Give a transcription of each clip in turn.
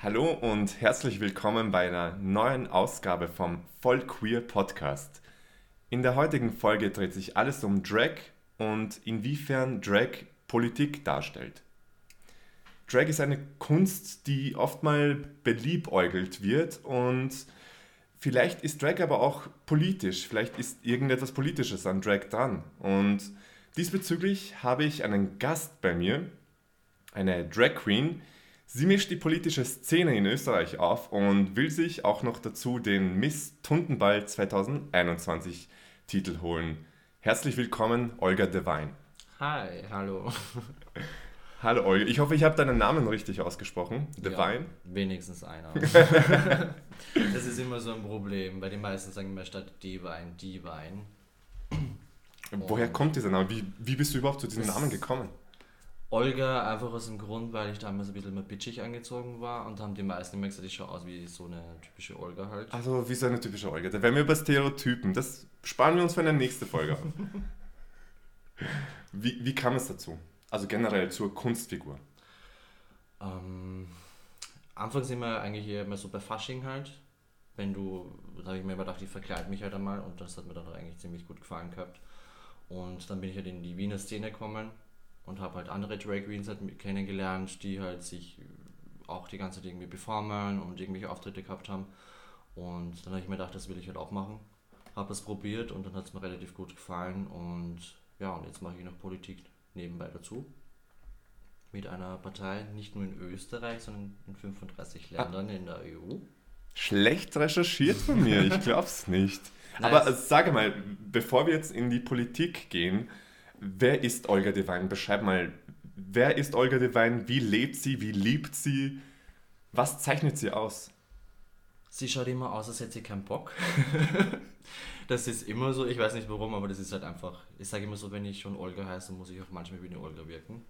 Hallo und herzlich willkommen bei einer neuen Ausgabe vom Voll Queer Podcast. In der heutigen Folge dreht sich alles um Drag und inwiefern Drag Politik darstellt. Drag ist eine Kunst, die oft mal beliebäugelt wird und vielleicht ist Drag aber auch politisch, vielleicht ist irgendetwas Politisches an Drag dran. Und diesbezüglich habe ich einen Gast bei mir, eine Drag Queen, Sie mischt die politische Szene in Österreich auf und will sich auch noch dazu den Miss Tundenball 2021 Titel holen. Herzlich willkommen, Olga Devine. Hi, hallo. Hallo Olga, ich hoffe, ich habe deinen Namen richtig ausgesprochen. Devine? Ja, wenigstens einer. das ist immer so ein Problem. Bei den meisten sagen immer statt Divine, Divine. Woher kommt dieser Name? Wie, wie bist du überhaupt zu diesem Namen gekommen? Olga einfach aus dem Grund, weil ich damals ein bisschen mehr bitchig angezogen war und haben die meisten immer gesagt, ich schaue aus wie so eine typische Olga halt. Also wie so eine typische Olga. Da werden wir über Stereotypen. Das sparen wir uns für eine nächste Folge auf. wie, wie kam es dazu? Also generell zur Kunstfigur? Ähm, anfangs sind wir eigentlich eher immer so bei Fasching halt. Wenn du, da habe ich mir immer gedacht, ich verkleide mich halt einmal und das hat mir dann eigentlich ziemlich gut gefallen gehabt. Und dann bin ich halt in die Wiener Szene gekommen und habe halt andere Drag Queens halt kennengelernt, die halt sich auch die ganze Zeit irgendwie performen und irgendwelche Auftritte gehabt haben. Und dann habe ich mir gedacht, das will ich halt auch machen. Habe es probiert und dann hat es mir relativ gut gefallen. Und ja, und jetzt mache ich noch Politik nebenbei dazu. Mit einer Partei nicht nur in Österreich, sondern in 35 ah. Ländern ah. in der EU. Schlecht recherchiert von mir, ich glaube es nicht. Aber äh, sage mal, bevor wir jetzt in die Politik gehen, Wer ist Olga Devine? Beschreib mal, wer ist Olga Devine? Wie lebt sie? Wie liebt sie? Was zeichnet sie aus? Sie schaut immer aus, als hätte sie keinen Bock. das ist immer so, ich weiß nicht warum, aber das ist halt einfach. Ich sage immer so, wenn ich schon Olga heiße, muss ich auch manchmal wie eine Olga wirken.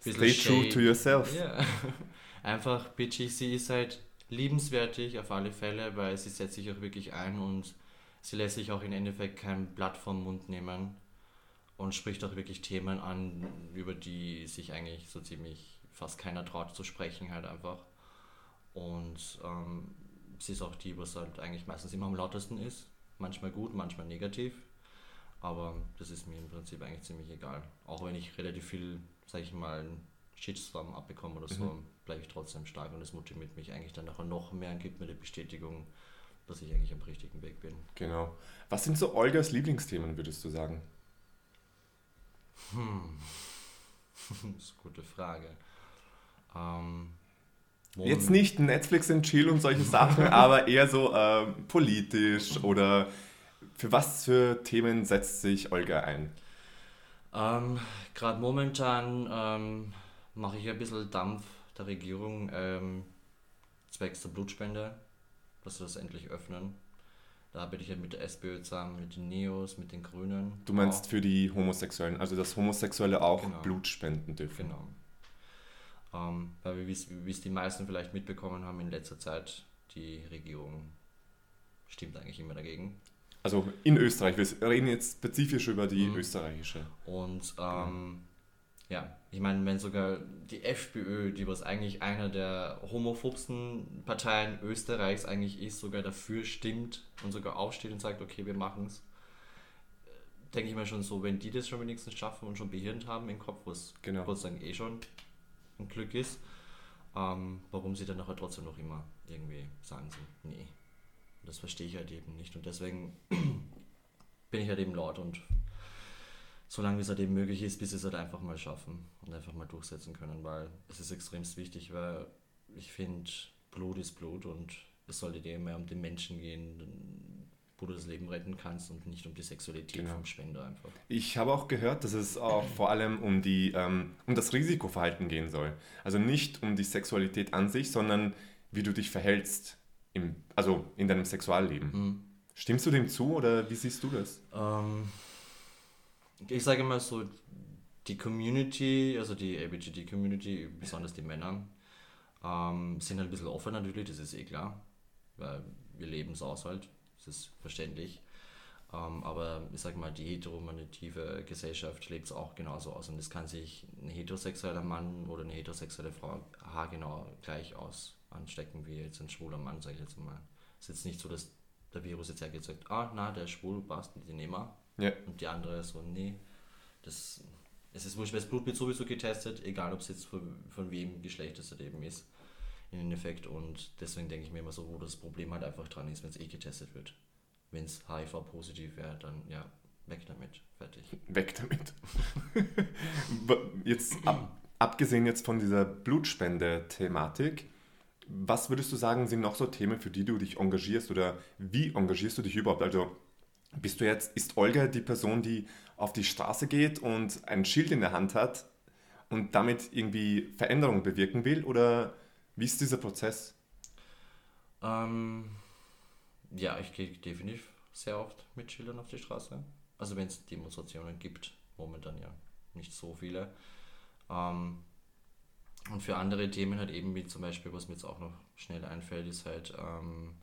Stay true to yourself. Ja. Einfach bitchig, sie ist halt liebenswertig auf alle Fälle, weil sie setzt sich auch wirklich ein und sie lässt sich auch im Endeffekt kein Blatt vom Mund nehmen und spricht auch wirklich Themen an, über die sich eigentlich so ziemlich fast keiner traut zu sprechen, halt einfach. Und ähm, sie ist auch die, was halt eigentlich meistens immer am lautesten ist. Manchmal gut, manchmal negativ. Aber das ist mir im Prinzip eigentlich ziemlich egal. Auch wenn ich relativ viel, sag ich mal, Shitstorm abbekomme oder so, mhm. bleibe ich trotzdem stark und das motiviert mich eigentlich dann nachher noch mehr und gibt mir die Bestätigung, dass ich eigentlich am richtigen Weg bin. Genau. Was sind so Olgas Lieblingsthemen, würdest du sagen? Hm. das ist eine gute Frage. Ähm, Jetzt nicht Netflix und Chill und solche Sachen, aber eher so äh, politisch oder für was für Themen setzt sich Olga ein? Ähm, Gerade momentan ähm, mache ich ein bisschen Dampf der Regierung ähm, zwecks der Blutspende, dass wir das endlich öffnen. Da bin ich ja mit der SPÖ zusammen, mit den Neos, mit den Grünen. Du meinst auch. für die Homosexuellen, also dass Homosexuelle auch genau. Blut spenden dürfen. Genau. Ähm, weil wie es die meisten vielleicht mitbekommen haben in letzter Zeit, die Regierung stimmt eigentlich immer dagegen. Also in Österreich, wir reden jetzt spezifisch über die mhm. österreichische. Und ähm, ja, ich meine, wenn sogar die FPÖ, die was eigentlich einer der homophobsten Parteien Österreichs eigentlich ist, sogar dafür stimmt und sogar aufsteht und sagt, okay, wir machen es, denke ich mir schon so, wenn die das schon wenigstens schaffen und schon behirnt haben im Kopf, was genau. sozusagen eh schon ein Glück ist, ähm, warum sie dann nachher trotzdem noch immer irgendwie sagen so, nee, das verstehe ich halt eben nicht und deswegen bin ich halt eben laut und solange es halt eben möglich ist, bis sie es halt einfach mal schaffen und einfach mal durchsetzen können, weil es ist extremst wichtig, weil ich finde, Blut ist Blut und es sollte dir mehr um den Menschen gehen, wo du das Leben retten kannst und nicht um die Sexualität genau. vom Spender einfach. Ich habe auch gehört, dass es auch vor allem um, die, ähm, um das Risikoverhalten gehen soll. Also nicht um die Sexualität an sich, sondern wie du dich verhältst, im, also in deinem Sexualleben. Mhm. Stimmst du dem zu oder wie siehst du das? Ähm, ich sage mal so, die Community, also die LBGT-Community, besonders die Männer, ähm, sind halt ein bisschen offener natürlich, das ist eh klar, weil wir leben es aus halt, das ist verständlich. Ähm, aber ich sag mal, die heteronormative Gesellschaft lebt es auch genauso aus. Und es kann sich ein heterosexueller Mann oder eine heterosexuelle Frau haargenau gleich aus anstecken wie jetzt ein schwuler Mann, sage ich jetzt mal. Es ist jetzt nicht so, dass der Virus jetzt sagt, ah, na, der ist schwul, passt, den nehmen wir. Ja. Und die andere so, nee, das, es ist wurscht, weil das Blut wird sowieso getestet, egal ob es jetzt von, von wem Geschlecht es halt eben ist, in Endeffekt. Und deswegen denke ich mir immer so, wo das Problem halt einfach dran ist, wenn es eh getestet wird. Wenn es HIV-positiv wäre, dann ja, weg damit, fertig. Weg damit. jetzt ab, abgesehen jetzt von dieser Blutspende-Thematik, was würdest du sagen, sind noch so Themen, für die du dich engagierst oder wie engagierst du dich überhaupt? Also bist du jetzt, ist Olga die Person, die auf die Straße geht und ein Schild in der Hand hat und damit irgendwie Veränderungen bewirken will oder wie ist dieser Prozess? Ähm, ja, ich gehe definitiv sehr oft mit Schildern auf die Straße. Also wenn es Demonstrationen gibt, momentan ja nicht so viele. Ähm, und für andere Themen halt eben, wie zum Beispiel, was mir jetzt auch noch schnell einfällt, ist halt ähm,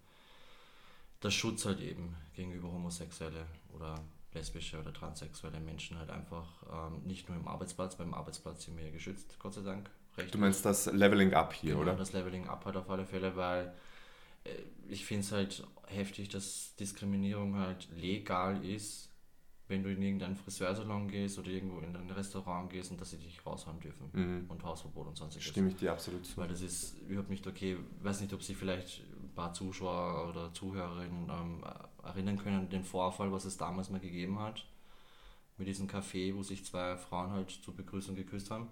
der Schutz halt eben gegenüber homosexuelle oder lesbische oder transsexuelle Menschen halt einfach ähm, nicht nur im Arbeitsplatz, beim Arbeitsplatz sind wir ja geschützt, Gott sei Dank. Recht du meinst das Leveling Up hier, genau, oder? das Leveling Up halt auf alle Fälle, weil äh, ich finde es halt heftig, dass Diskriminierung halt legal ist wenn du in irgendeinen Friseursalon gehst oder irgendwo in ein Restaurant gehst und dass sie dich raushauen dürfen mhm. und Hausverbot und sonstiges. Stimme ich dir absolut zu. Weil das ist überhaupt nicht okay. Ich weiß nicht, ob sich vielleicht paar Zuschauer oder Zuhörerinnen ähm, erinnern können an den Vorfall, was es damals mal gegeben hat. Mit diesem Café, wo sich zwei Frauen halt zur Begrüßung geküsst haben.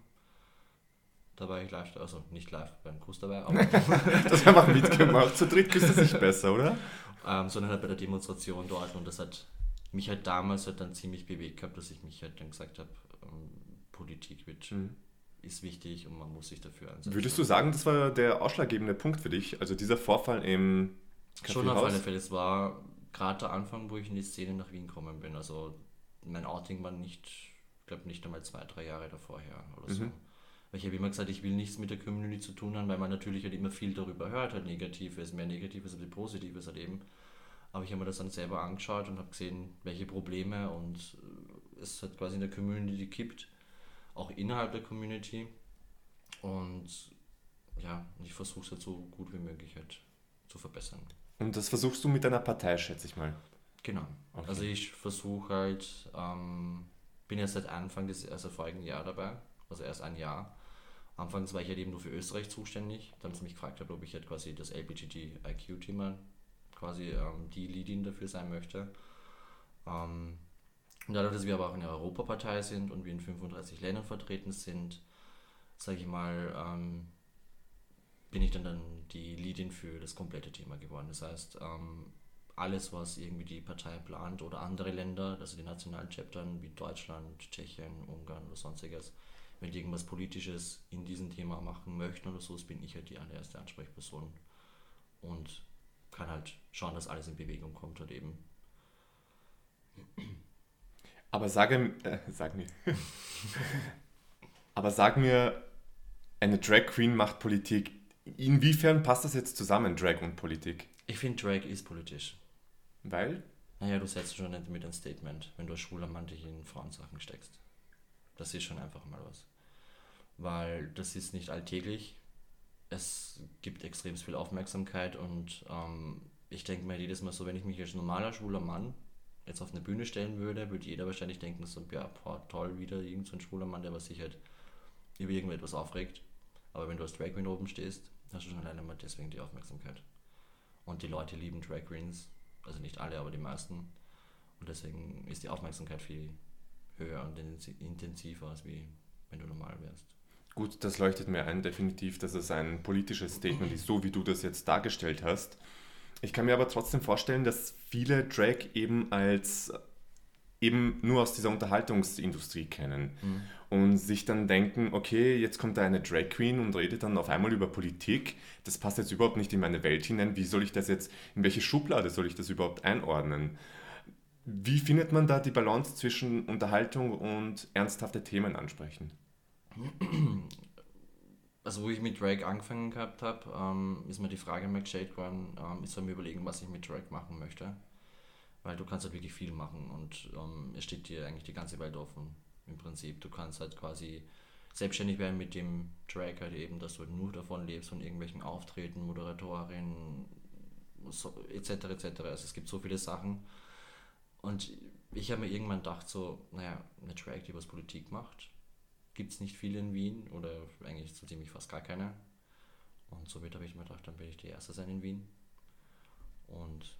Da war ich live, also nicht live beim Kuss dabei, aber. das haben wir mitgemacht. Zu dritt küsst es sich besser, oder? Ähm, sondern halt bei der Demonstration dort und das hat mich halt damals halt dann ziemlich bewegt gehabt, dass ich mich halt dann gesagt habe, ähm, Politik wird, mhm. Ist wichtig und man muss sich dafür einsetzen. Würdest du sagen, das war der ausschlaggebende Punkt für dich? Also dieser Vorfall im Kaffeehaus? Schon auf alle Fälle. Es war gerade der Anfang, wo ich in die Szene nach Wien gekommen bin. Also mein Outing war nicht, ich glaube nicht einmal zwei, drei Jahre davor her oder mhm. so. Weil ich habe immer gesagt, ich will nichts mit der Community zu tun haben, weil man natürlich halt immer viel darüber hört, halt Negatives, mehr Negatives als Positives halt eben. Aber ich habe mir das dann selber angeschaut und habe gesehen, welche Probleme und es halt quasi in der Community gibt, auch innerhalb der Community. Und ja, ich versuche es halt so gut wie möglich halt zu verbessern. Und das versuchst du mit deiner Partei, schätze ich mal. Genau. Okay. Also ich versuche halt, ähm, bin ja seit Anfang des also vorigen Jahr dabei, also erst ein Jahr. Anfangs war ich halt eben nur für Österreich zuständig, dann sie mich gefragt habe, ob ich halt quasi das LBGT-IQ-Thema quasi ähm, die Leadin dafür sein möchte. Ähm, dadurch, dass wir aber auch eine Europapartei sind und wir in 35 Ländern vertreten sind, sage ich mal, ähm, bin ich dann, dann die Leadin für das komplette Thema geworden. Das heißt, ähm, alles, was irgendwie die Partei plant oder andere Länder, also die nationalen Chaptern wie Deutschland, Tschechien, Ungarn oder sonstiges, wenn die irgendwas Politisches in diesem Thema machen möchten oder so, bin ich halt die allererste Ansprechperson. Und kann halt schauen, dass alles in Bewegung kommt und eben. Aber sage, äh, sag mir. aber sag mir, eine Drag Queen macht Politik. Inwiefern passt das jetzt zusammen, Drag und Politik? Ich finde, Drag ist politisch. Weil? Naja, du setzt schon nicht mit ein Statement, wenn du als schwuler Mann dich in Frauensachen steckst. Das ist schon einfach mal was. Weil das ist nicht alltäglich es gibt extrem viel Aufmerksamkeit und ähm, ich denke mir jedes Mal so, wenn ich mich als normaler schwuler Mann jetzt auf eine Bühne stellen würde, würde jeder wahrscheinlich denken, so, ja, boah, toll, wieder irgendein so schwuler Mann, der was sich halt über irgendetwas aufregt. Aber wenn du als Drag Queen oben stehst, hast du schon alleine mal deswegen die Aufmerksamkeit. Und die Leute lieben Drag Queens, also nicht alle, aber die meisten. Und deswegen ist die Aufmerksamkeit viel höher und intensiver, als wie wenn du normal wärst. Gut, das leuchtet mir ein, definitiv, dass es ein politisches Statement ist, so wie du das jetzt dargestellt hast. Ich kann mir aber trotzdem vorstellen, dass viele Drag eben als eben nur aus dieser Unterhaltungsindustrie kennen mhm. und sich dann denken, okay, jetzt kommt da eine Drag Queen und redet dann auf einmal über Politik. Das passt jetzt überhaupt nicht in meine Welt hinein. Wie soll ich das jetzt, in welche Schublade soll ich das überhaupt einordnen? Wie findet man da die Balance zwischen Unterhaltung und ernsthafte Themen ansprechen? also wo ich mit Drag angefangen gehabt habe, ähm, ist mir die Frage mal gestellt worden, ähm, ich soll mir überlegen, was ich mit Drag machen möchte. Weil du kannst halt wirklich viel machen und ähm, es steht dir eigentlich die ganze Welt offen im Prinzip. Du kannst halt quasi selbstständig werden mit dem Track halt eben, dass du halt nur davon lebst, von irgendwelchen Auftreten, Moderatorinnen, so, etc. etc. Also es gibt so viele Sachen. Und ich habe mir irgendwann gedacht, so, naja, eine Track, die was Politik macht, gibt es nicht viele in Wien oder eigentlich so ziemlich fast gar keine. Und somit habe ich mir gedacht, dann will ich die Erste sein in Wien. Und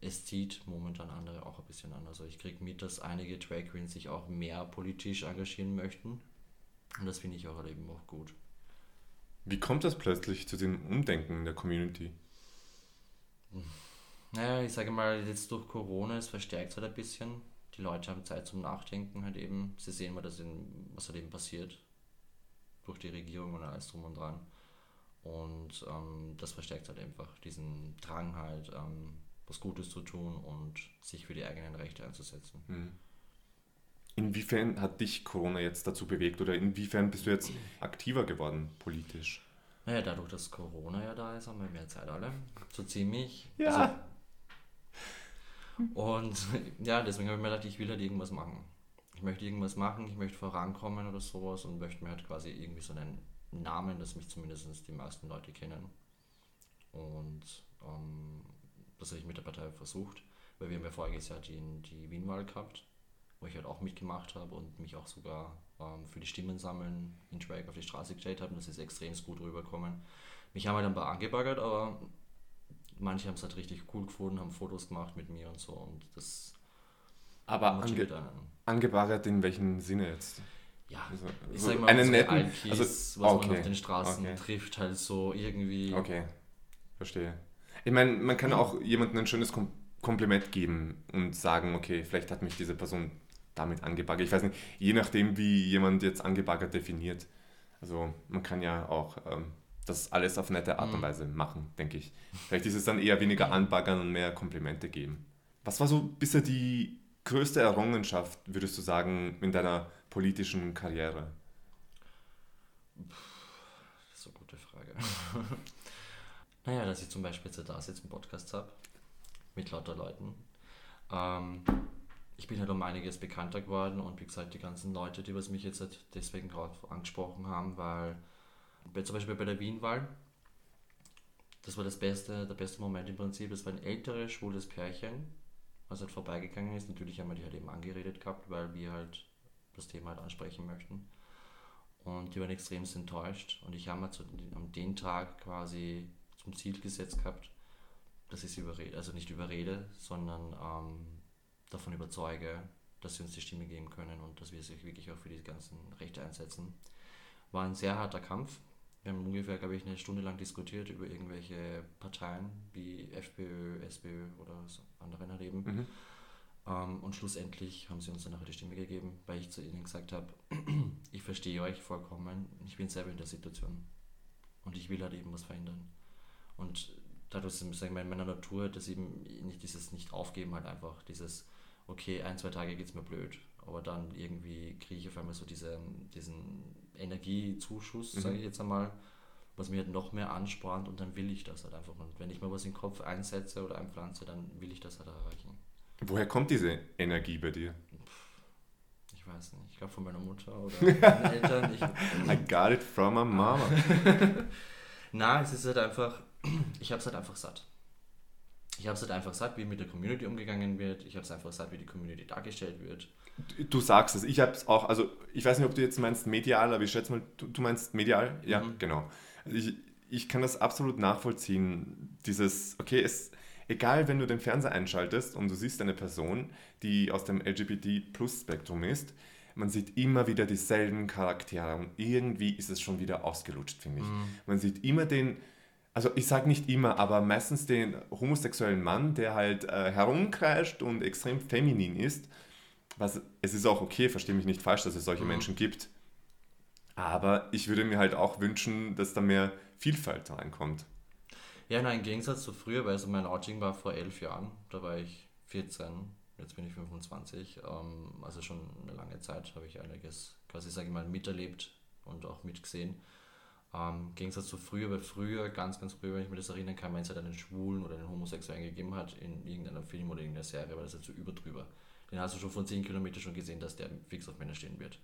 es zieht momentan andere auch ein bisschen an. Also ich kriege mit, dass einige Drag Queens sich auch mehr politisch engagieren möchten. Und das finde ich auch halt eben auch gut. Wie kommt das plötzlich zu dem Umdenken in der Community? Naja, ich sage mal, jetzt durch Corona, es verstärkt halt ein bisschen. Die Leute haben Zeit zum Nachdenken halt eben. Sie sehen mal, dass in, was halt eben passiert. Durch die Regierung und alles drum und dran. Und ähm, das verstärkt halt einfach diesen Drang halt, ähm, was Gutes zu tun und sich für die eigenen Rechte einzusetzen. Mhm. Inwiefern hat dich Corona jetzt dazu bewegt oder inwiefern bist du jetzt aktiver geworden politisch? Naja, dadurch, dass Corona ja da ist, haben wir mehr Zeit alle. So ziemlich. Ja. Also, und ja, deswegen habe ich mir gedacht, ich will halt irgendwas machen. Ich möchte irgendwas machen, ich möchte vorankommen oder sowas und möchte mir halt quasi irgendwie so einen Namen, dass mich zumindest die meisten Leute kennen. Und ähm, das habe ich mit der Partei versucht, weil wir haben ja voriges Jahr die, die Wien-Wahl gehabt, wo ich halt auch mitgemacht habe und mich auch sogar ähm, für die Stimmen sammeln in Drag auf die Straße gestellt habe und das ist extrem gut rübergekommen. Mich haben halt ein paar angebaggert, aber manche haben es halt richtig cool gefunden, haben Fotos gemacht mit mir und so und das aber ange angebaggert in welchem Sinne jetzt? Ja, also, ich sag mal, einen so netten, Alkis, also, was okay, man auf den Straßen okay. trifft, halt so irgendwie. Okay, verstehe. Ich meine, man kann auch jemandem ein schönes Kom Kompliment geben und sagen, okay, vielleicht hat mich diese Person damit angebaggert. Ich weiß nicht, je nachdem, wie jemand jetzt angebaggert definiert. Also man kann ja auch ähm, das alles auf nette Art und mhm. Weise machen, denke ich. Vielleicht ist es dann eher weniger anbaggern und mehr Komplimente geben. Was war so bisher die größte Errungenschaft, würdest du sagen, in deiner politischen Karriere? Das ist eine gute Frage. naja, dass ich zum Beispiel jetzt da sitze im Podcast habe, mit lauter Leuten. Ähm, ich bin halt um einiges bekannter geworden und wie gesagt, die ganzen Leute, die was mich jetzt halt deswegen gerade angesprochen haben, weil zum Beispiel bei der Wien-Wahl, das war das beste, der beste Moment im Prinzip. Es war ein älteres, schwules Pärchen, was halt vorbeigegangen ist. Natürlich haben wir die halt eben angeredet gehabt, weil wir halt das Thema halt ansprechen möchten. Und die waren extrem enttäuscht. Und ich habe mir am den Tag quasi zum Ziel gesetzt gehabt, dass ich sie überrede, also nicht überrede, sondern ähm, davon überzeuge, dass sie uns die Stimme geben können und dass wir sich wirklich auch für die ganzen Rechte einsetzen. War ein sehr harter Kampf. Wir haben ungefähr, glaube ich, eine Stunde lang diskutiert über irgendwelche Parteien wie FPÖ, SPÖ oder so anderen halt eben. Mhm. Ähm, und schlussendlich haben sie uns dann nachher die Stimme gegeben, weil ich zu ihnen gesagt habe, ich verstehe euch vollkommen, ich bin selber in der Situation und ich will halt eben was verändern. Und dadurch, sagen wir, in meiner Natur, dass eben nicht dieses Nicht-Aufgeben halt einfach, dieses, okay, ein, zwei Tage geht es mir blöd, aber dann irgendwie kriege ich auf einmal so diese, diesen Energiezuschuss, mhm. sage ich jetzt einmal, was mir halt noch mehr anspornt und dann will ich das halt einfach. Und wenn ich mal was in den Kopf einsetze oder einpflanze, dann will ich das halt erreichen. Woher kommt diese Energie bei dir? Ich weiß nicht. Ich glaube von meiner Mutter oder meinen Eltern. Ich, I got it from my mama. Na, es ist halt einfach, ich habe es halt einfach satt. Ich habe es halt einfach satt, wie mit der Community umgegangen wird. Ich habe es einfach satt, wie die Community dargestellt wird. Du, du sagst es. Ich habe es auch, also ich weiß nicht, ob du jetzt meinst medial, aber ich schätze mal, du, du meinst medial? Ja, mhm. genau. Also ich, ich kann das absolut nachvollziehen. Dieses, okay, es, egal wenn du den Fernseher einschaltest und du siehst eine Person, die aus dem LGBT-Plus-Spektrum ist, man sieht immer wieder dieselben Charaktere und irgendwie ist es schon wieder ausgelutscht, finde ich. Mhm. Man sieht immer den, also ich sage nicht immer, aber meistens den homosexuellen Mann, der halt äh, herumkreischt und extrem feminin ist. Was, es ist auch okay, verstehe mich nicht falsch, dass es solche mhm. Menschen gibt. Aber ich würde mir halt auch wünschen, dass da mehr Vielfalt reinkommt. Ja, nein, im Gegensatz zu früher, weil also mein Outing war vor elf Jahren, da war ich 14, jetzt bin ich 25, ähm, also schon eine lange Zeit habe ich einiges quasi, sage ich mal, miterlebt und auch mitgesehen. Ähm, Im Gegensatz zu früher, weil früher, ganz, ganz früher, wenn ich mir das erinnern kann, wenn es halt einen Schwulen oder einen Homosexuellen gegeben hat in irgendeiner Film oder irgendeiner Serie, war das halt so überdrüber. Den hast du schon von 10 Kilometern schon gesehen, dass der fix auf Männer stehen wird.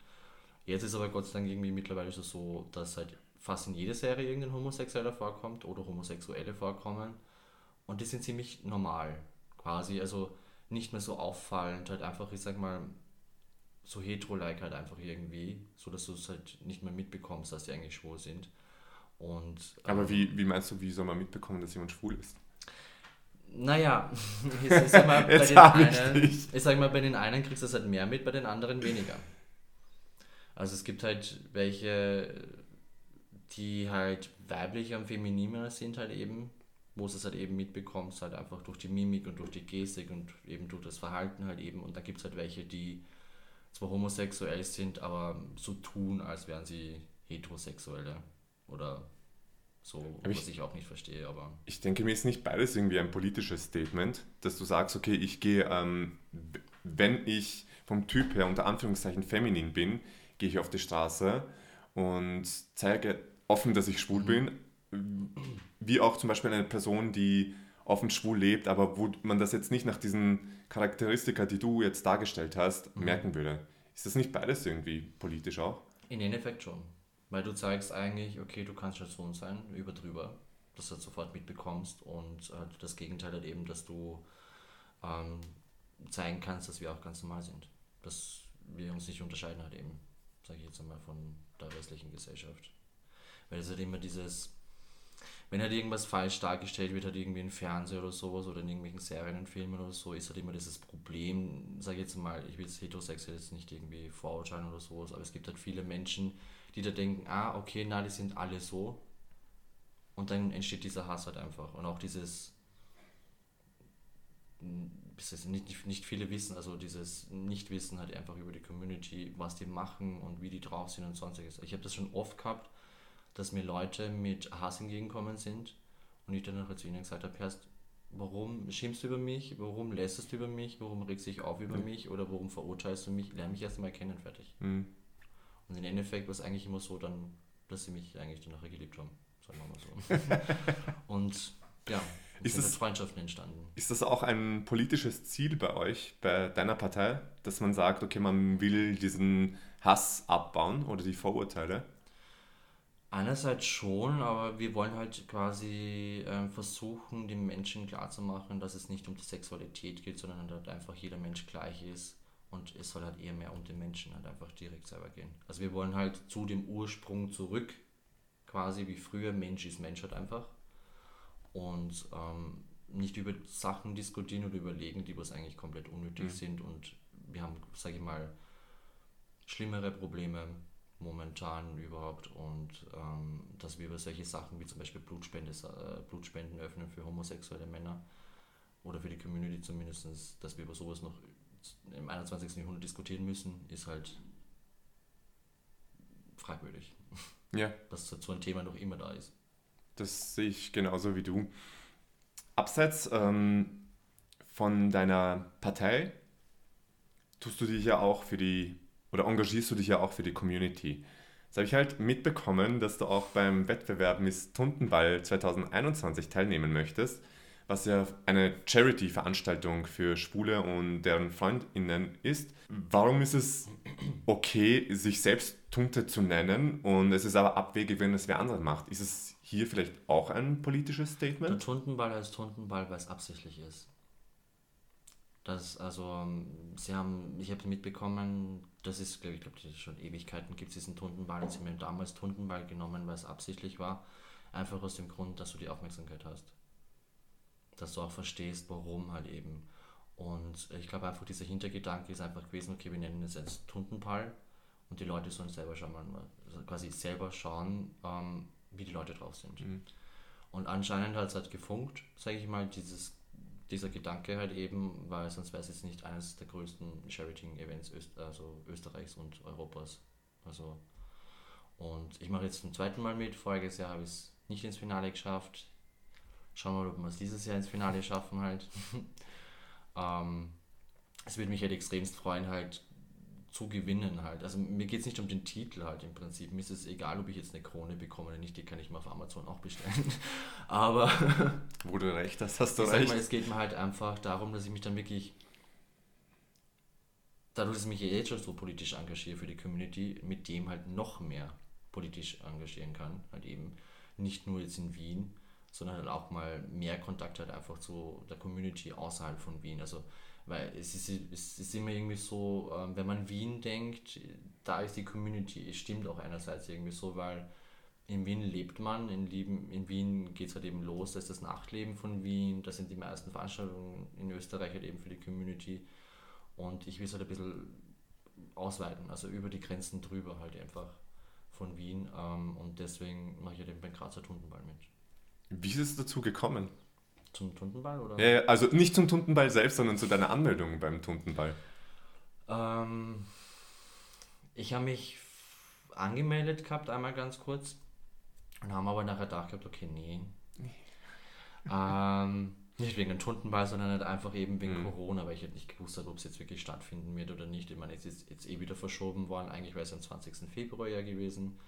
Jetzt ist aber Gott sei Dank irgendwie mittlerweile so, dass halt fast in jeder Serie irgendein Homosexueller vorkommt oder Homosexuelle vorkommen. Und die sind ziemlich normal, quasi. Also nicht mehr so auffallend, halt einfach, ich sag mal, so hetero-like halt einfach irgendwie, so dass du es halt nicht mehr mitbekommst, dass die eigentlich schwul sind. Und, Aber ähm, wie, wie meinst du, wie soll man mitbekommen, dass jemand schwul ist? Naja, ich, ich sag mal, bei den einen, ich, ich sag mal, bei den einen kriegst du es halt mehr mit, bei den anderen weniger. Also es gibt halt welche, die halt weiblicher und femininer sind halt eben, wo du es halt eben mitbekommst, halt einfach durch die Mimik und durch die Gestik und eben durch das Verhalten halt eben. Und da gibt es halt welche, die zwar homosexuell sind, aber so tun, als wären sie heterosexuelle oder so, aber was ich, ich, auch nicht verstehe. Aber ich denke, mir ist nicht beides irgendwie ein politisches Statement, dass du sagst, okay, ich gehe, ähm, wenn ich vom Typ her unter Anführungszeichen feminin bin, gehe ich auf die Straße und zeige offen, dass ich schwul mhm. bin, wie auch zum Beispiel eine Person, die offen schwul lebt, aber wo man das jetzt nicht nach diesen Charakteristika, die du jetzt dargestellt hast, mhm. merken würde. Ist das nicht beides irgendwie politisch auch? In Endeffekt schon. Weil du zeigst eigentlich, okay, du kannst schon so sein, über drüber, dass du das sofort mitbekommst und äh, das Gegenteil halt eben, dass du ähm, zeigen kannst, dass wir auch ganz normal sind. Dass wir uns nicht unterscheiden halt eben, sage ich jetzt einmal, von der restlichen Gesellschaft. Weil es halt immer dieses, wenn halt irgendwas falsch dargestellt wird, halt irgendwie im Fernsehen oder sowas oder in irgendwelchen Serien und Filmen oder so, ist halt immer dieses Problem, sage ich jetzt mal, ich will jetzt heterosexuell jetzt nicht irgendwie vorurteilen oder sowas, aber es gibt halt viele Menschen, die da denken, ah, okay, na, die sind alle so. Und dann entsteht dieser Hass halt einfach. Und auch dieses, nicht, nicht viele wissen, also dieses Nichtwissen halt einfach über die Community, was die machen und wie die drauf sind und sonstiges. Ich habe das schon oft gehabt, dass mir Leute mit Hass entgegenkommen sind und ich dann noch zu ihnen gesagt habe, Herst, warum schimpfst du über mich, warum lässt du über mich, warum regst du dich auf über mhm. mich oder warum verurteilst du mich, lerne mich erst einmal kennen, fertig. Mhm. Und im Endeffekt war es eigentlich immer so dann, dass sie mich eigentlich dann nachher geliebt haben, sagen wir mal so. und ja, ist das, Freundschaften entstanden. Ist das auch ein politisches Ziel bei euch, bei deiner Partei, dass man sagt, okay, man will diesen Hass abbauen oder die Vorurteile? Einerseits schon, aber wir wollen halt quasi äh, versuchen, den Menschen klarzumachen, dass es nicht um die Sexualität geht, sondern halt einfach jeder Mensch gleich ist und es soll halt eher mehr um den Menschen halt einfach direkt selber gehen. Also wir wollen halt zu dem Ursprung zurück, quasi wie früher, Mensch ist Mensch halt einfach und ähm, nicht über Sachen diskutieren oder überlegen, die was eigentlich komplett unnötig mhm. sind und wir haben, sage ich mal, schlimmere Probleme momentan überhaupt und ähm, dass wir über solche Sachen wie zum Beispiel Blutspende, äh, Blutspenden öffnen für homosexuelle Männer oder für die Community zumindest, dass wir über sowas noch im 21. Jahrhundert diskutieren müssen, ist halt fragwürdig. Ja. Dass so ein Thema noch immer da ist. Das sehe ich genauso wie du. Abseits ähm, von deiner Partei tust du dich ja auch für die oder engagierst du dich ja auch für die Community. Jetzt habe ich halt mitbekommen, dass du auch beim Wettbewerb Miss Tuntenball 2021 teilnehmen möchtest, was ja eine Charity-Veranstaltung für Schwule und deren FreundInnen ist. Warum ist es okay, sich selbst Tunte zu nennen und es ist aber abwegig, wenn es wer andere macht? Ist es hier vielleicht auch ein politisches Statement? Der Tuntenball heißt Tuntenball, weil es absichtlich ist. Das, also, sie haben, ich habe mitbekommen, das ist, ich glaube, schon Ewigkeiten gibt es diesen Tundenball und sie haben damals Tundenball genommen, weil es absichtlich war. Einfach aus dem Grund, dass du die Aufmerksamkeit hast. Dass du auch verstehst, warum halt eben. Und ich glaube einfach, dieser Hintergedanke ist einfach gewesen, okay, wir nennen es jetzt Tundenball und die Leute sollen selber schauen, also quasi selber schauen, ähm, wie die Leute drauf sind. Mhm. Und anscheinend hat es halt gefunkt, sage ich mal, dieses dieser Gedanke halt eben, weil sonst wäre es jetzt nicht eines der größten Charity-Events Öst also Österreichs und Europas. Also, und ich mache jetzt zum zweiten Mal mit. Voriges Jahr habe ich es nicht ins Finale geschafft. Schauen wir mal, ob wir es dieses Jahr ins Finale schaffen halt. ähm, es würde mich halt extremst freuen, halt zu gewinnen halt. Also mir geht es nicht um den Titel halt im Prinzip. Mir ist es egal, ob ich jetzt eine Krone bekomme oder nicht, die kann ich mal auf Amazon auch bestellen. Aber wo du recht hast, hast du recht. Mal, es geht mir halt einfach darum, dass ich mich dann wirklich dadurch, dass ich mich jetzt schon so politisch engagiere für die Community, mit dem halt noch mehr politisch engagieren kann. Halt eben nicht nur jetzt in Wien, sondern halt auch mal mehr Kontakt halt einfach zu der Community außerhalb von Wien. Also weil es ist, es ist immer irgendwie so, ähm, wenn man Wien denkt, da ist die Community, es stimmt auch einerseits irgendwie so, weil in Wien lebt man, in, Lieben, in Wien geht es halt eben los, da ist das Nachtleben von Wien, da sind die meisten Veranstaltungen in Österreich halt eben für die Community und ich will es halt ein bisschen ausweiten, also über die Grenzen drüber halt einfach von Wien ähm, und deswegen mache ich halt eben beim Grazer Tundenball mit. Wie ist es dazu gekommen? Zum Tuntenball oder? Ja, also nicht zum Tuntenball selbst, sondern zu deiner Anmeldung beim Tuntenball. Ähm, ich habe mich angemeldet gehabt, einmal ganz kurz. Und haben aber nachher gedacht gehabt, okay, nee. ähm, nicht wegen dem Tuntenball, sondern halt einfach eben wegen mhm. Corona, weil ich halt nicht gewusst habe, ob es jetzt wirklich stattfinden wird oder nicht. Ich meine, es ist jetzt eh wieder verschoben worden. Eigentlich wäre es am 20. Februar ja gewesen.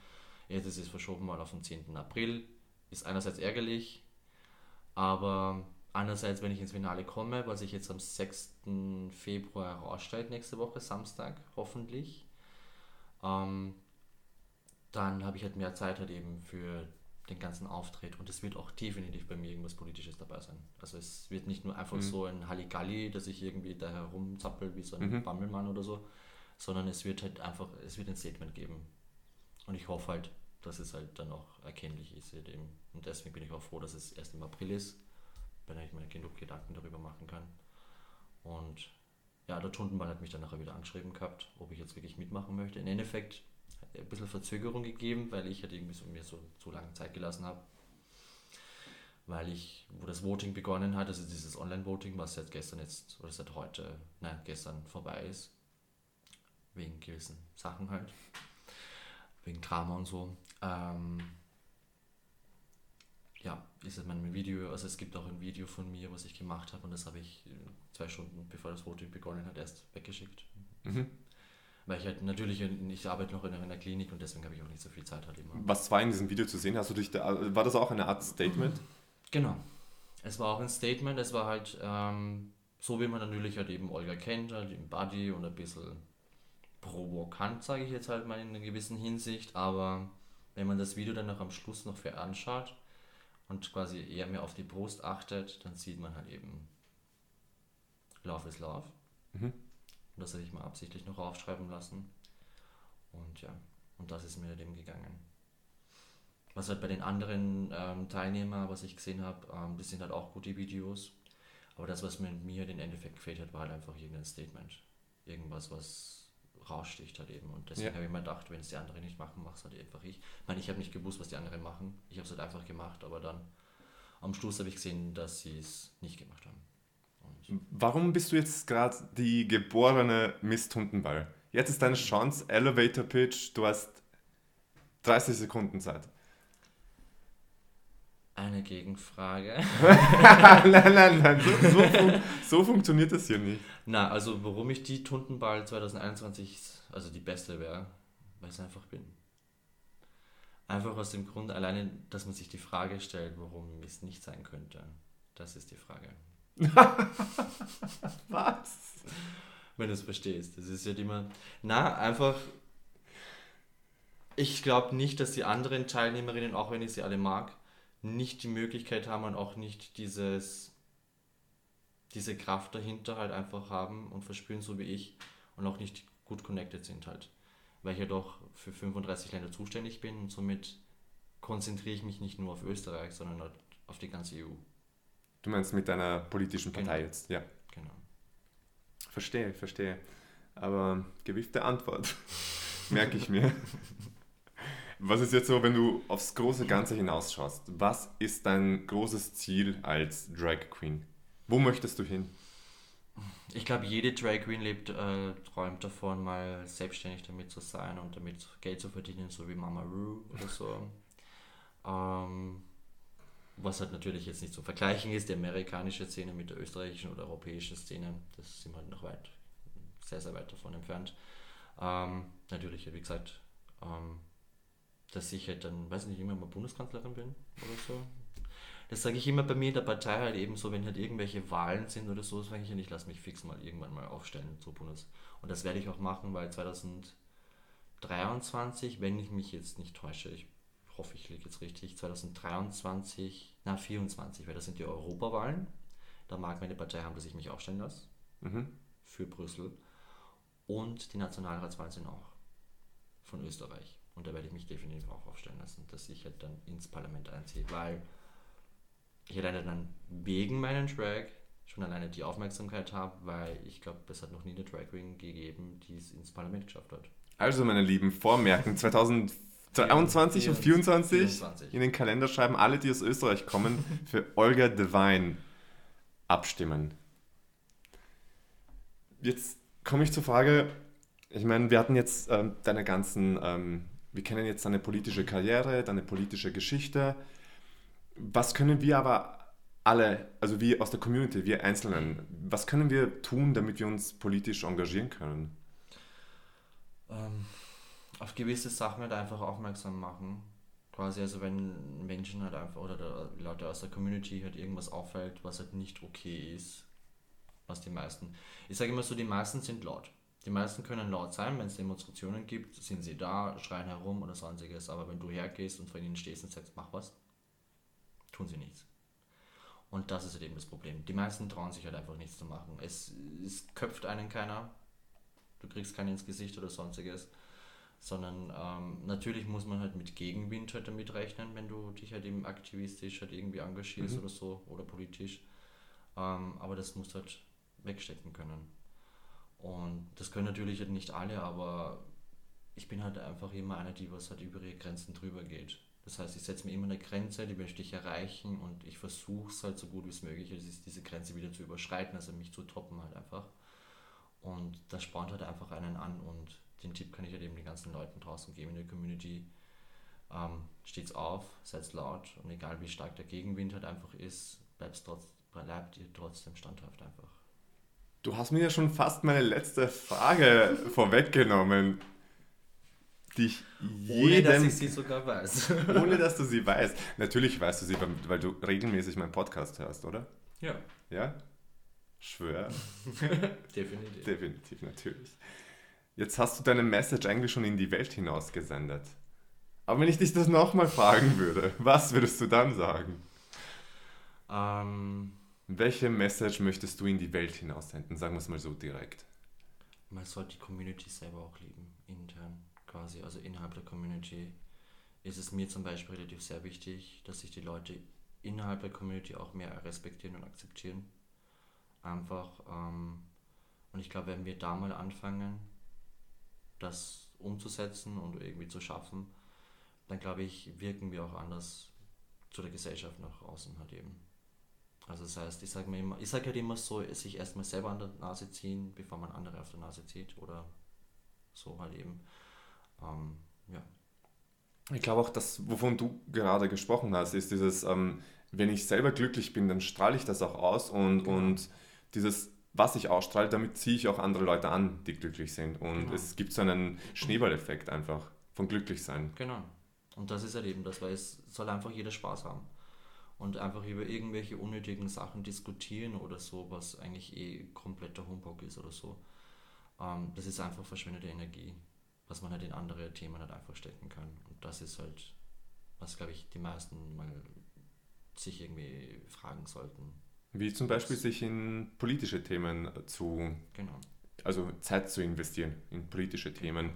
Jetzt ist es verschoben worden auf den 10. April. Ist einerseits ärgerlich, aber andererseits, wenn ich ins Finale komme, was ich jetzt am 6. Februar herausstellt, nächste Woche, Samstag, hoffentlich, ähm, dann habe ich halt mehr Zeit halt eben für den ganzen Auftritt und es wird auch definitiv bei mir irgendwas Politisches dabei sein. Also es wird nicht nur einfach mhm. so ein Halligalli, dass ich irgendwie da herumzappel wie so ein mhm. Bammelmann oder so, sondern es wird halt einfach, es wird ein Statement geben. Und ich hoffe halt, dass es halt dann auch erkennlich ist. Eben. Und deswegen bin ich auch froh, dass es erst im April ist, wenn ich mir genug Gedanken darüber machen kann. Und ja, der Tundenball hat mich dann nachher wieder angeschrieben gehabt, ob ich jetzt wirklich mitmachen möchte. Im Endeffekt hat ein bisschen Verzögerung gegeben, weil ich halt irgendwie so, mir so, so lange Zeit gelassen habe. Weil ich, wo das Voting begonnen hat, also dieses Online-Voting, was seit gestern jetzt, oder seit heute, nein, gestern vorbei ist, wegen gewissen Sachen halt, wegen Drama und so, ähm, ja, ist es mein Video, also es gibt auch ein Video von mir, was ich gemacht habe und das habe ich zwei Stunden bevor das Voting begonnen hat, erst weggeschickt. Mhm. Weil ich halt natürlich, ich arbeite noch in einer Klinik und deswegen habe ich auch nicht so viel Zeit halt immer. Was war in diesem Video zu sehen? Hast du dich da, war das auch eine Art Statement? Genau. Es war auch ein Statement, es war halt ähm, so, wie man natürlich halt eben Olga kennt, halt im Buddy und ein bisschen provokant, sage ich jetzt halt mal in einer gewissen Hinsicht, aber wenn man das Video dann noch am Schluss noch für anschaut und quasi eher mehr auf die Brust achtet, dann sieht man halt eben Love is Love. Mhm. Und das habe ich mal absichtlich noch aufschreiben lassen. Und ja, und das ist mir dem gegangen. Was halt bei den anderen ähm, Teilnehmern, was ich gesehen habe, ähm, das sind halt auch gute Videos. Aber das, was mir, mir den Endeffekt gefehlt hat, war halt einfach irgendein Statement. Irgendwas, was raussticht halt eben. Und deswegen ja. habe ich mir gedacht, wenn es die anderen nicht machen, mach es halt einfach ich. Ich meine, ich habe nicht gewusst, was die anderen machen. Ich habe es halt einfach gemacht, aber dann am Schluss habe ich gesehen, dass sie es nicht gemacht haben. Und Warum bist du jetzt gerade die geborene Miss Tuntenball? Jetzt ist deine Chance, Elevator Pitch, du hast 30 Sekunden Zeit. Eine Gegenfrage. nein, nein, nein, so, so, fun so, funktioniert das hier nicht. Na, also warum ich die Tuntenball 2021, also die beste wäre, weil ich es einfach bin. Einfach aus dem Grund alleine, dass man sich die Frage stellt, warum es nicht sein könnte. Das ist die Frage. Was? Wenn du es verstehst. Das ist ja immer. Na, einfach. Ich glaube nicht, dass die anderen Teilnehmerinnen, auch wenn ich sie alle mag, nicht die Möglichkeit haben und auch nicht dieses, diese Kraft dahinter halt einfach haben und verspüren, so wie ich, und auch nicht gut connected sind halt. Weil ich ja doch für 35 Länder zuständig bin und somit konzentriere ich mich nicht nur auf Österreich, sondern halt auf die ganze EU. Du meinst mit deiner politischen Partei genau. jetzt, ja. Genau. Verstehe, verstehe. Aber gewiffte Antwort, merke ich mir. Was ist jetzt so, wenn du aufs große Ganze hinausschaust? Was ist dein großes Ziel als Drag Queen? Wo möchtest du hin? Ich glaube, jede Drag Queen lebt, äh, träumt davon, mal selbstständig damit zu sein und damit Geld zu verdienen, so wie Mama Ru oder so. ähm, was halt natürlich jetzt nicht zu vergleichen ist, die amerikanische Szene mit der österreichischen oder europäischen Szene, das sind wir halt noch weit, sehr, sehr weit davon entfernt. Ähm, natürlich, wie gesagt, ähm, dass ich halt dann, weiß nicht, immer mal Bundeskanzlerin bin oder so. Das sage ich immer bei mir in der Partei halt eben so, wenn halt irgendwelche Wahlen sind oder so, sage ich ja nicht, lass mich fix mal irgendwann mal aufstellen zu Bundes. Und das werde ich auch machen, weil 2023, wenn ich mich jetzt nicht täusche, ich hoffe, ich liege jetzt richtig, 2023, na 24, weil das sind die Europawahlen. Da mag meine Partei haben, dass ich mich aufstellen lasse. Mhm. Für Brüssel. Und die Nationalratswahlen sind auch von Österreich. Und da werde ich mich definitiv auch aufstellen lassen, dass ich halt dann ins Parlament einziehe, weil ich alleine dann wegen meinen Drag schon alleine die Aufmerksamkeit habe, weil ich glaube, es hat noch nie eine Drag Queen gegeben, die es ins Parlament geschafft hat. Also, meine Lieben, vormerken 2023 und 2024 in den Kalender schreiben, alle, die aus Österreich kommen, für Olga Devine abstimmen. Jetzt komme ich zur Frage, ich meine, wir hatten jetzt ähm, deine ganzen, ähm, wir kennen jetzt deine politische Karriere, deine politische Geschichte. Was können wir aber alle, also wir aus der Community, wir Einzelnen, was können wir tun, damit wir uns politisch engagieren können? Ähm, auf gewisse Sachen halt einfach aufmerksam machen. Quasi, also wenn Menschen halt einfach oder Leute aus der Community halt irgendwas auffällt, was halt nicht okay ist, was die meisten. Ich sage immer so, die meisten sind laut. Die meisten können laut sein, wenn es Demonstrationen gibt, sind sie da, schreien herum oder sonstiges. Aber wenn du hergehst und vor ihnen stehst und sagst, mach was, tun sie nichts. Und das ist halt eben das Problem. Die meisten trauen sich halt einfach nichts zu machen. Es, es köpft einen keiner. Du kriegst keinen ins Gesicht oder sonstiges. Sondern ähm, natürlich muss man halt mit Gegenwind halt damit rechnen, wenn du dich halt eben aktivistisch halt irgendwie engagierst mhm. oder so oder politisch. Ähm, aber das musst du halt wegstecken können. Und das können natürlich halt nicht alle, aber ich bin halt einfach immer einer, die was halt über ihre Grenzen drüber geht. Das heißt, ich setze mir immer eine Grenze, die möchte ich erreichen und ich versuche es halt so gut wie es möglich ist, diese Grenze wieder zu überschreiten, also mich zu toppen halt einfach. Und das spornt halt einfach einen an und den Tipp kann ich halt eben den ganzen Leuten draußen geben in der Community. Ähm, steht's auf, seid laut und egal wie stark der Gegenwind halt einfach ist, trotz, bleibt ihr trotzdem standhaft einfach. Du hast mir ja schon fast meine letzte Frage vorweggenommen die ich Ohne dass ich sie sogar weiß. ohne dass du sie weißt. Natürlich weißt du sie, weil du regelmäßig meinen Podcast hörst, oder? Ja. Ja? Schwör. Definitiv. Definitiv, natürlich. Jetzt hast du deine Message eigentlich schon in die Welt hinaus gesendet. Aber wenn ich dich das nochmal fragen würde, was würdest du dann sagen? Ähm, Welche Message möchtest du in die Welt hinaus senden? Sagen wir es mal so direkt. Man soll die Community selber auch lieben, intern quasi, also innerhalb der Community, ist es mir zum Beispiel relativ sehr wichtig, dass sich die Leute innerhalb der Community auch mehr respektieren und akzeptieren. Einfach, ähm, und ich glaube, wenn wir da mal anfangen, das umzusetzen und irgendwie zu schaffen, dann glaube ich, wirken wir auch anders zu der Gesellschaft nach außen halt eben. Also das heißt, ich sage immer, ich sage halt immer so, sich erstmal selber an der Nase ziehen, bevor man andere auf der Nase zieht oder so halt eben. Ähm, ja. Ich glaube auch, das, wovon du gerade gesprochen hast, ist dieses, ähm, wenn ich selber glücklich bin, dann strahle ich das auch aus und, genau. und dieses, was ich ausstrahle, damit ziehe ich auch andere Leute an, die glücklich sind. Und genau. es gibt so einen Schneeballeffekt einfach von Glücklichsein. Genau. Und das ist halt eben das, weil es soll einfach jeder Spaß haben. Und einfach über irgendwelche unnötigen Sachen diskutieren oder so, was eigentlich eh kompletter Humbug ist oder so. Ähm, das ist einfach verschwendete Energie was man halt in andere Themen halt einfach stecken kann. Und das ist halt, was glaube ich die meisten mal sich irgendwie fragen sollten. Wie zum Beispiel sich in politische Themen zu, genau. also Zeit zu investieren in politische Themen.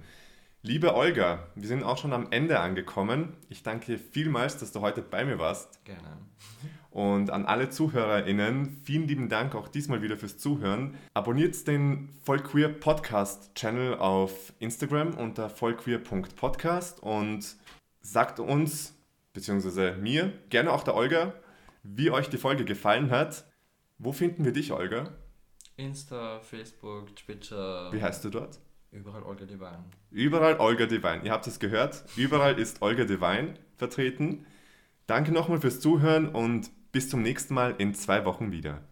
Liebe Olga, wir sind auch schon am Ende angekommen. Ich danke dir vielmals, dass du heute bei mir warst. Gerne. Und an alle ZuhörerInnen, vielen lieben Dank auch diesmal wieder fürs Zuhören. Abonniert den Vollqueer Podcast Channel auf Instagram unter vollqueer.podcast und sagt uns, beziehungsweise mir, gerne auch der Olga, wie euch die Folge gefallen hat. Wo finden wir dich, Olga? Insta, Facebook, Twitter. Wie heißt du dort? Überall Olga Divine. Überall Olga Divine. Ihr habt es gehört. Überall ist Olga Divine vertreten. Danke nochmal fürs Zuhören und bis zum nächsten Mal in zwei Wochen wieder.